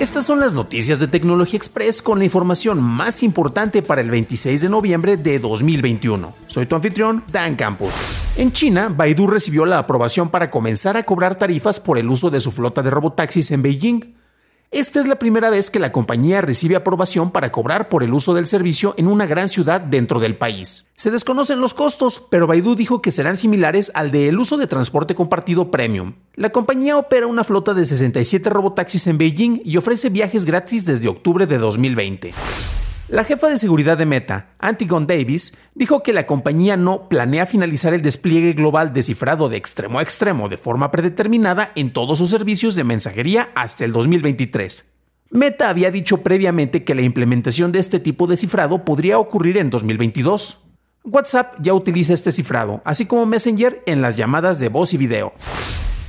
Estas son las noticias de Tecnología Express con la información más importante para el 26 de noviembre de 2021. Soy tu anfitrión, Dan Campos. En China, Baidu recibió la aprobación para comenzar a cobrar tarifas por el uso de su flota de robotaxis en Beijing. Esta es la primera vez que la compañía recibe aprobación para cobrar por el uso del servicio en una gran ciudad dentro del país. Se desconocen los costos, pero Baidu dijo que serán similares al del uso de transporte compartido premium. La compañía opera una flota de 67 robotaxis en Beijing y ofrece viajes gratis desde octubre de 2020. La jefa de seguridad de Meta, Antigon Davis, dijo que la compañía no planea finalizar el despliegue global de cifrado de extremo a extremo de forma predeterminada en todos sus servicios de mensajería hasta el 2023. Meta había dicho previamente que la implementación de este tipo de cifrado podría ocurrir en 2022. WhatsApp ya utiliza este cifrado, así como Messenger en las llamadas de voz y video.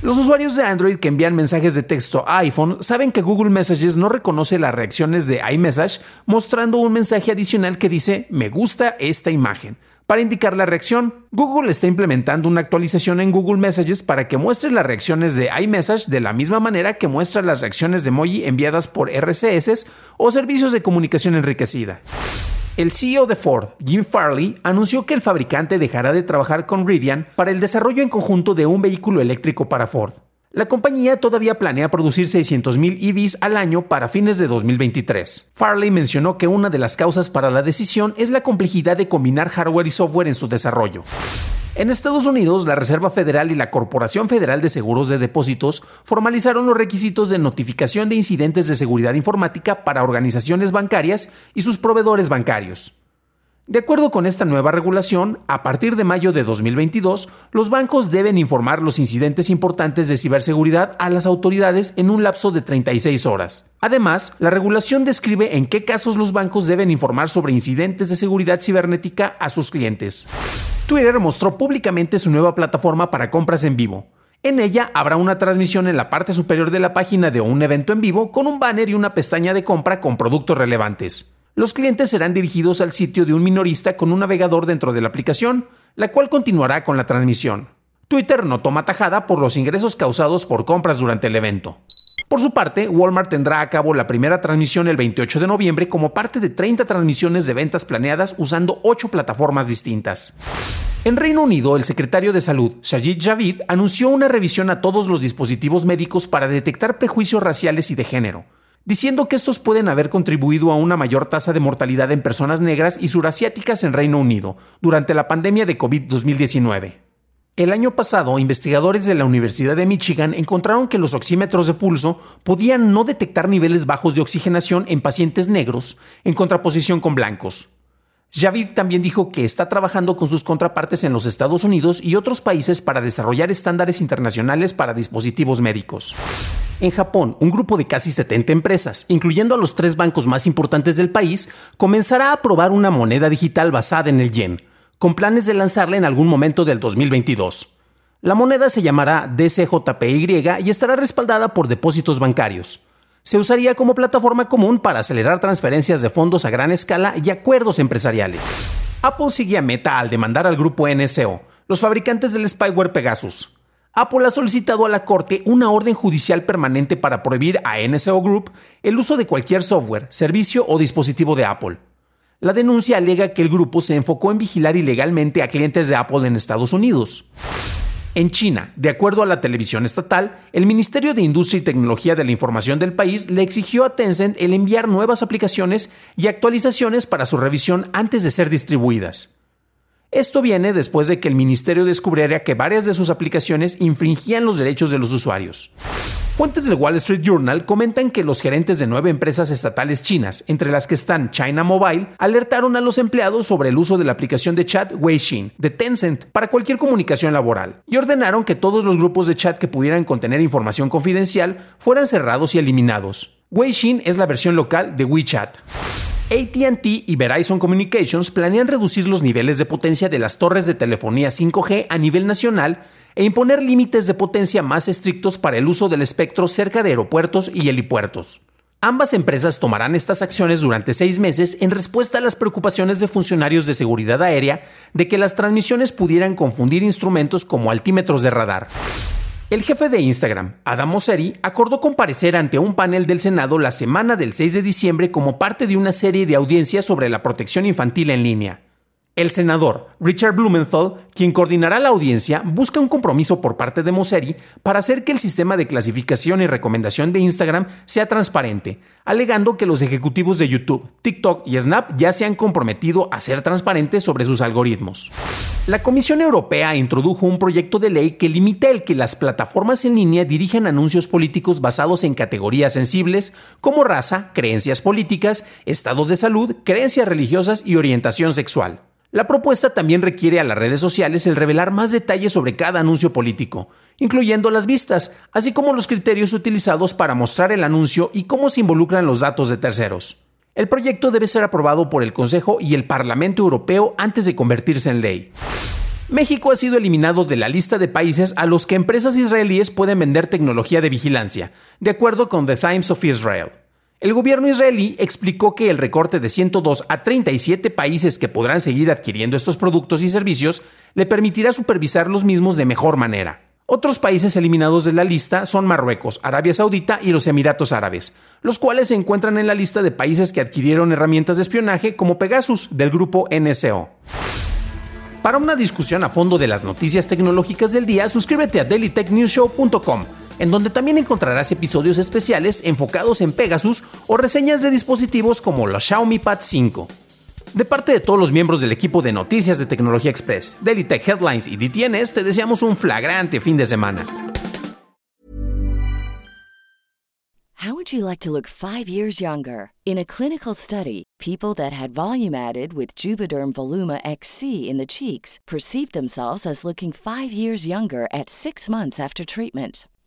Los usuarios de Android que envían mensajes de texto a iPhone saben que Google Messages no reconoce las reacciones de iMessage mostrando un mensaje adicional que dice me gusta esta imagen. Para indicar la reacción, Google está implementando una actualización en Google Messages para que muestre las reacciones de iMessage de la misma manera que muestra las reacciones de emoji enviadas por RCS o servicios de comunicación enriquecida. El CEO de Ford, Jim Farley, anunció que el fabricante dejará de trabajar con Rivian para el desarrollo en conjunto de un vehículo eléctrico para Ford. La compañía todavía planea producir 600.000 EVs al año para fines de 2023. Farley mencionó que una de las causas para la decisión es la complejidad de combinar hardware y software en su desarrollo. En Estados Unidos, la Reserva Federal y la Corporación Federal de Seguros de Depósitos formalizaron los requisitos de notificación de incidentes de seguridad informática para organizaciones bancarias y sus proveedores bancarios. De acuerdo con esta nueva regulación, a partir de mayo de 2022, los bancos deben informar los incidentes importantes de ciberseguridad a las autoridades en un lapso de 36 horas. Además, la regulación describe en qué casos los bancos deben informar sobre incidentes de seguridad cibernética a sus clientes. Twitter mostró públicamente su nueva plataforma para compras en vivo. En ella habrá una transmisión en la parte superior de la página de un evento en vivo con un banner y una pestaña de compra con productos relevantes. Los clientes serán dirigidos al sitio de un minorista con un navegador dentro de la aplicación, la cual continuará con la transmisión. Twitter no toma tajada por los ingresos causados por compras durante el evento. Por su parte, Walmart tendrá a cabo la primera transmisión el 28 de noviembre como parte de 30 transmisiones de ventas planeadas usando 8 plataformas distintas. En Reino Unido, el secretario de Salud, Sajid Javid, anunció una revisión a todos los dispositivos médicos para detectar prejuicios raciales y de género diciendo que estos pueden haber contribuido a una mayor tasa de mortalidad en personas negras y surasiáticas en Reino Unido durante la pandemia de COVID-2019. El año pasado, investigadores de la Universidad de Michigan encontraron que los oxímetros de pulso podían no detectar niveles bajos de oxigenación en pacientes negros, en contraposición con blancos. Javid también dijo que está trabajando con sus contrapartes en los Estados Unidos y otros países para desarrollar estándares internacionales para dispositivos médicos. En Japón, un grupo de casi 70 empresas, incluyendo a los tres bancos más importantes del país, comenzará a probar una moneda digital basada en el yen, con planes de lanzarla en algún momento del 2022. La moneda se llamará DCJPY y estará respaldada por depósitos bancarios. Se usaría como plataforma común para acelerar transferencias de fondos a gran escala y acuerdos empresariales. Apple sigue a Meta al demandar al grupo NSO, los fabricantes del spyware Pegasus, Apple ha solicitado a la Corte una orden judicial permanente para prohibir a NSO Group el uso de cualquier software, servicio o dispositivo de Apple. La denuncia alega que el grupo se enfocó en vigilar ilegalmente a clientes de Apple en Estados Unidos. En China, de acuerdo a la televisión estatal, el Ministerio de Industria y Tecnología de la Información del país le exigió a Tencent el enviar nuevas aplicaciones y actualizaciones para su revisión antes de ser distribuidas. Esto viene después de que el ministerio descubriera que varias de sus aplicaciones infringían los derechos de los usuarios. Fuentes del Wall Street Journal comentan que los gerentes de nueve empresas estatales chinas, entre las que están China Mobile, alertaron a los empleados sobre el uso de la aplicación de chat Weixin de Tencent para cualquier comunicación laboral y ordenaron que todos los grupos de chat que pudieran contener información confidencial fueran cerrados y eliminados. Weixin es la versión local de WeChat. ATT y Verizon Communications planean reducir los niveles de potencia de las torres de telefonía 5G a nivel nacional e imponer límites de potencia más estrictos para el uso del espectro cerca de aeropuertos y helipuertos. Ambas empresas tomarán estas acciones durante seis meses en respuesta a las preocupaciones de funcionarios de seguridad aérea de que las transmisiones pudieran confundir instrumentos como altímetros de radar. El jefe de Instagram, Adam Mosseri, acordó comparecer ante un panel del Senado la semana del 6 de diciembre como parte de una serie de audiencias sobre la protección infantil en línea. El senador Richard Blumenthal, quien coordinará la audiencia, busca un compromiso por parte de Mosseri para hacer que el sistema de clasificación y recomendación de Instagram sea transparente, alegando que los ejecutivos de YouTube, TikTok y Snap ya se han comprometido a ser transparentes sobre sus algoritmos. La Comisión Europea introdujo un proyecto de ley que limita el que las plataformas en línea dirijan anuncios políticos basados en categorías sensibles como raza, creencias políticas, estado de salud, creencias religiosas y orientación sexual. La propuesta también requiere a las redes sociales el revelar más detalles sobre cada anuncio político, incluyendo las vistas, así como los criterios utilizados para mostrar el anuncio y cómo se involucran los datos de terceros. El proyecto debe ser aprobado por el Consejo y el Parlamento Europeo antes de convertirse en ley. México ha sido eliminado de la lista de países a los que empresas israelíes pueden vender tecnología de vigilancia, de acuerdo con The Times of Israel. El gobierno israelí explicó que el recorte de 102 a 37 países que podrán seguir adquiriendo estos productos y servicios le permitirá supervisar los mismos de mejor manera. Otros países eliminados de la lista son Marruecos, Arabia Saudita y los Emiratos Árabes, los cuales se encuentran en la lista de países que adquirieron herramientas de espionaje como Pegasus del grupo NSO. Para una discusión a fondo de las noticias tecnológicas del día, suscríbete a dailytechnewshow.com en donde también encontrarás episodios especiales enfocados en Pegasus o reseñas de dispositivos como la Xiaomi Pad 5. De parte de todos los miembros del equipo de noticias de Tecnología Express, Daily Tech Headlines y DTNS, te deseamos un flagrante fin de semana. How would you like to look 5 years younger? In a clinical study, people that had volume added with Juvederm Voluma XC in the cheeks perceived themselves as looking 5 years younger at 6 months after treatment.